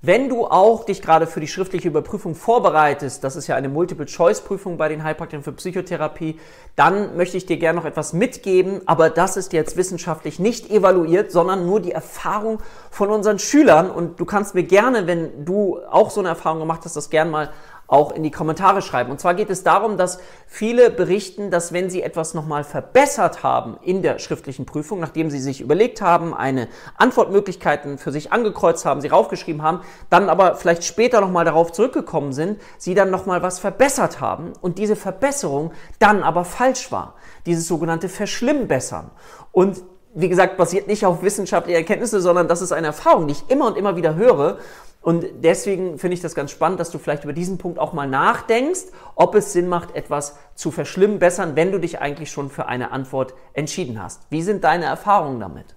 Wenn du auch dich gerade für die schriftliche Überprüfung vorbereitest, das ist ja eine Multiple-Choice-Prüfung bei den Heilpraktikern für Psychotherapie, dann möchte ich dir gerne noch etwas mitgeben, aber das ist jetzt wissenschaftlich nicht evaluiert, sondern nur die Erfahrung von unseren Schülern. Und du kannst mir gerne, wenn du auch so eine Erfahrung gemacht hast, das gerne mal auch in die Kommentare schreiben. Und zwar geht es darum, dass viele berichten, dass wenn sie etwas nochmal verbessert haben in der schriftlichen Prüfung, nachdem sie sich überlegt haben, eine Antwortmöglichkeiten für sich angekreuzt haben, sie raufgeschrieben haben, dann aber vielleicht später nochmal darauf zurückgekommen sind, sie dann nochmal was verbessert haben und diese Verbesserung dann aber falsch war. Dieses sogenannte Verschlimmbessern. Und wie gesagt, basiert nicht auf wissenschaftlichen Erkenntnisse, sondern das ist eine Erfahrung, die ich immer und immer wieder höre. Und deswegen finde ich das ganz spannend, dass du vielleicht über diesen Punkt auch mal nachdenkst, ob es Sinn macht, etwas zu verschlimmbessern, wenn du dich eigentlich schon für eine Antwort entschieden hast. Wie sind deine Erfahrungen damit?